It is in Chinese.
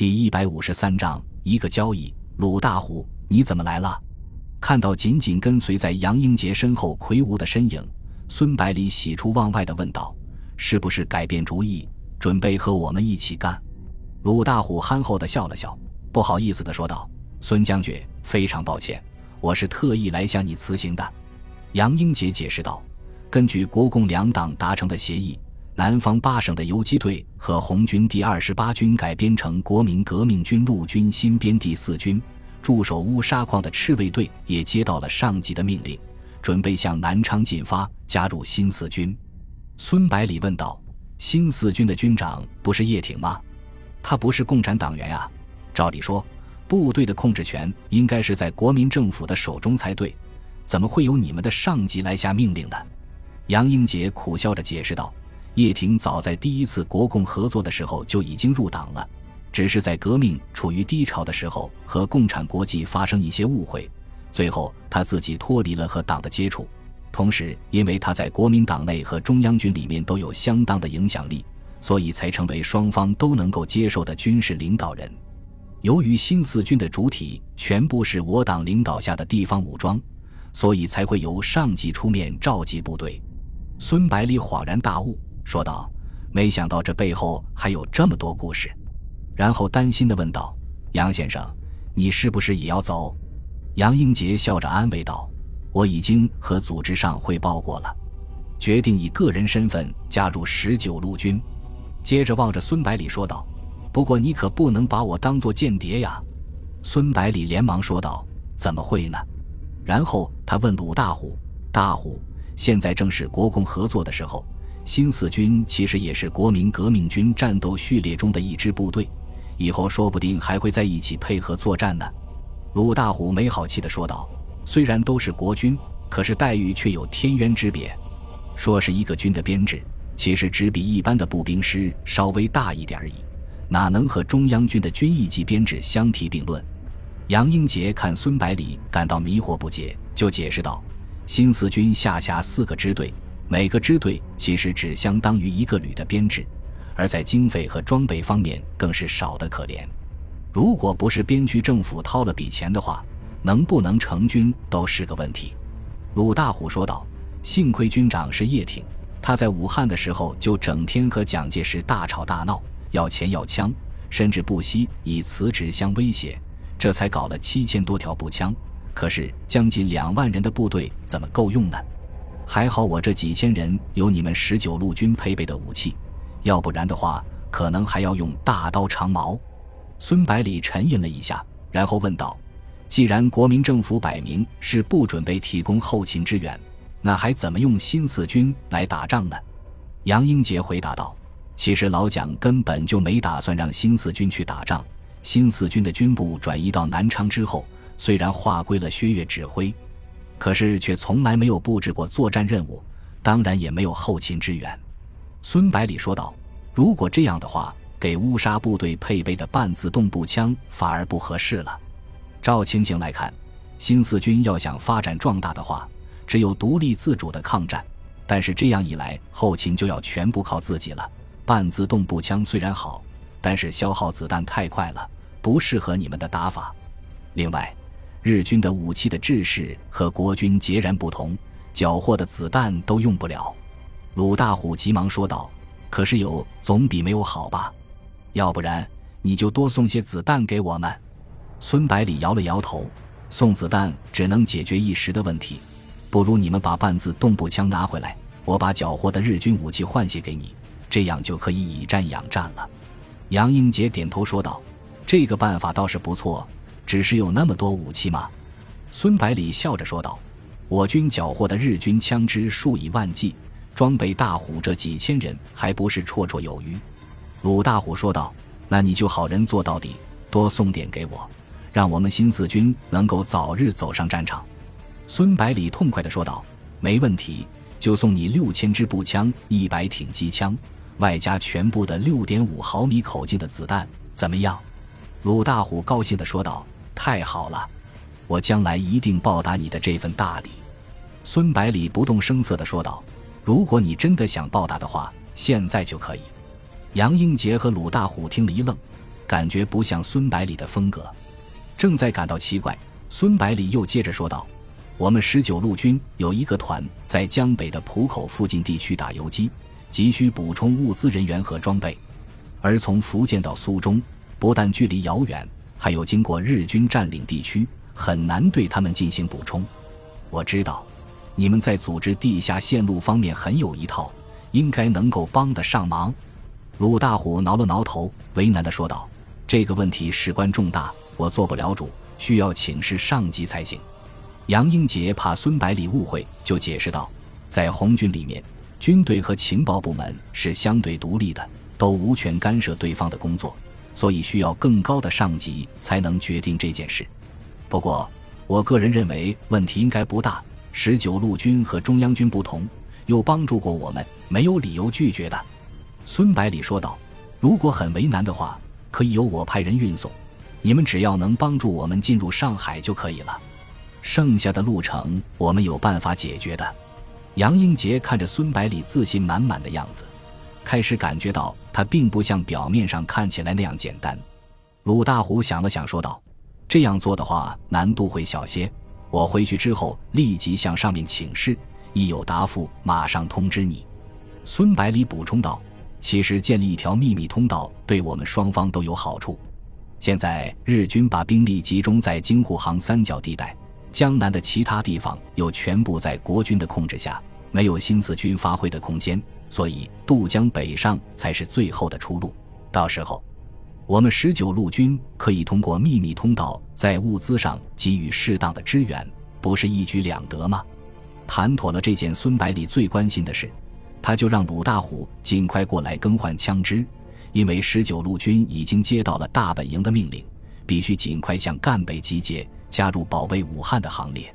第一百五十三章一个交易。鲁大虎，你怎么来了？看到紧紧跟随在杨英杰身后魁梧的身影，孙百里喜出望外的问道：“是不是改变主意，准备和我们一起干？”鲁大虎憨厚的笑了笑，不好意思的说道：“孙将军，非常抱歉，我是特意来向你辞行的。”杨英杰解释道：“根据国共两党达成的协议。”南方八省的游击队和红军第二十八军改编成国民革命军陆军新编第四军，驻守乌沙矿的赤卫队也接到了上级的命令，准备向南昌进发，加入新四军。孙百里问道：“新四军的军长不是叶挺吗？他不是共产党员啊？照理说，部队的控制权应该是在国民政府的手中才对，怎么会由你们的上级来下命令呢？”杨英杰苦笑着解释道。叶挺早在第一次国共合作的时候就已经入党了，只是在革命处于低潮的时候和共产国际发生一些误会，最后他自己脱离了和党的接触。同时，因为他在国民党内和中央军里面都有相当的影响力，所以才成为双方都能够接受的军事领导人。由于新四军的主体全部是我党领导下的地方武装，所以才会由上级出面召集部队。孙百里恍然大悟。说道：“没想到这背后还有这么多故事。”然后担心地问道：“杨先生，你是不是也要走？”杨英杰笑着安慰道：“我已经和组织上汇报过了，决定以个人身份加入十九路军。”接着望着孙百里说道：“不过你可不能把我当做间谍呀！”孙百里连忙说道：“怎么会呢？”然后他问鲁大虎：“大虎，现在正是国共合作的时候。”新四军其实也是国民革命军战斗序列中的一支部队，以后说不定还会在一起配合作战呢。”鲁大虎没好气地说道，“虽然都是国军，可是待遇却有天渊之别。说是一个军的编制，其实只比一般的步兵师稍微大一点而已，哪能和中央军的军一级编制相提并论？”杨英杰看孙百里感到迷惑不解，就解释道：“新四军下辖四个支队。”每个支队其实只相当于一个旅的编制，而在经费和装备方面更是少得可怜。如果不是边区政府掏了笔钱的话，能不能成军都是个问题。鲁大虎说道：“幸亏军长是叶挺，他在武汉的时候就整天和蒋介石大吵大闹，要钱要枪，甚至不惜以辞职相威胁，这才搞了七千多条步枪。可是将近两万人的部队怎么够用呢？”还好我这几千人有你们十九路军配备的武器，要不然的话，可能还要用大刀长矛。孙百里沉吟了一下，然后问道：“既然国民政府摆明是不准备提供后勤支援，那还怎么用新四军来打仗呢？”杨英杰回答道：“其实老蒋根本就没打算让新四军去打仗。新四军的军部转移到南昌之后，虽然划归了薛岳指挥。”可是却从来没有布置过作战任务，当然也没有后勤支援。孙百里说道：“如果这样的话，给乌沙部队配备的半自动步枪反而不合适了。照情形来看，新四军要想发展壮大的话，只有独立自主的抗战。但是这样一来，后勤就要全部靠自己了。半自动步枪虽然好，但是消耗子弹太快了，不适合你们的打法。另外。”日军的武器的制式和国军截然不同，缴获的子弹都用不了。鲁大虎急忙说道：“可是有总比没有好吧？要不然你就多送些子弹给我们。”孙百里摇了摇头：“送子弹只能解决一时的问题，不如你们把半自动步枪拿回来，我把缴获的日军武器换些给你，这样就可以以战养战了。”杨英杰点头说道：“这个办法倒是不错。”只是有那么多武器吗？孙百里笑着说道：“我军缴获的日军枪支数以万计，装备大虎这几千人还不是绰绰有余。”鲁大虎说道：“那你就好人做到底，多送点给我，让我们新四军能够早日走上战场。”孙百里痛快地说道：“没问题，就送你六千支步枪，一百挺机枪，外加全部的六点五毫米口径的子弹，怎么样？”鲁大虎高兴地说道。太好了，我将来一定报答你的这份大礼。”孙百里不动声色地说道，“如果你真的想报答的话，现在就可以。”杨英杰和鲁大虎听了一愣，感觉不像孙百里的风格。正在感到奇怪，孙百里又接着说道：“我们十九路军有一个团在江北的浦口附近地区打游击，急需补充物资、人员和装备。而从福建到苏中，不但距离遥远，还有经过日军占领地区，很难对他们进行补充。我知道，你们在组织地下线路方面很有一套，应该能够帮得上忙。”鲁大虎挠了挠头，为难地说道：“这个问题事关重大。”我做不了主，需要请示上级才行。杨英杰怕孙百里误会，就解释道：“在红军里面，军队和情报部门是相对独立的，都无权干涉对方的工作，所以需要更高的上级才能决定这件事。不过，我个人认为问题应该不大。十九路军和中央军不同，又帮助过我们，没有理由拒绝的。”孙百里说道：“如果很为难的话，可以由我派人运送。”你们只要能帮助我们进入上海就可以了，剩下的路程我们有办法解决的。杨英杰看着孙百里自信满满的样子，开始感觉到他并不像表面上看起来那样简单。鲁大虎想了想，说道：“这样做的话，难度会小些。我回去之后立即向上面请示，一有答复马上通知你。”孙百里补充道：“其实建立一条秘密通道，对我们双方都有好处。”现在日军把兵力集中在京沪杭三角地带，江南的其他地方又全部在国军的控制下，没有新四军发挥的空间，所以渡江北上才是最后的出路。到时候，我们十九路军可以通过秘密通道在物资上给予适当的支援，不是一举两得吗？谈妥了这件孙百里最关心的事，他就让鲁大虎尽快过来更换枪支。因为十九路军已经接到了大本营的命令，必须尽快向赣北集结，加入保卫武汉的行列。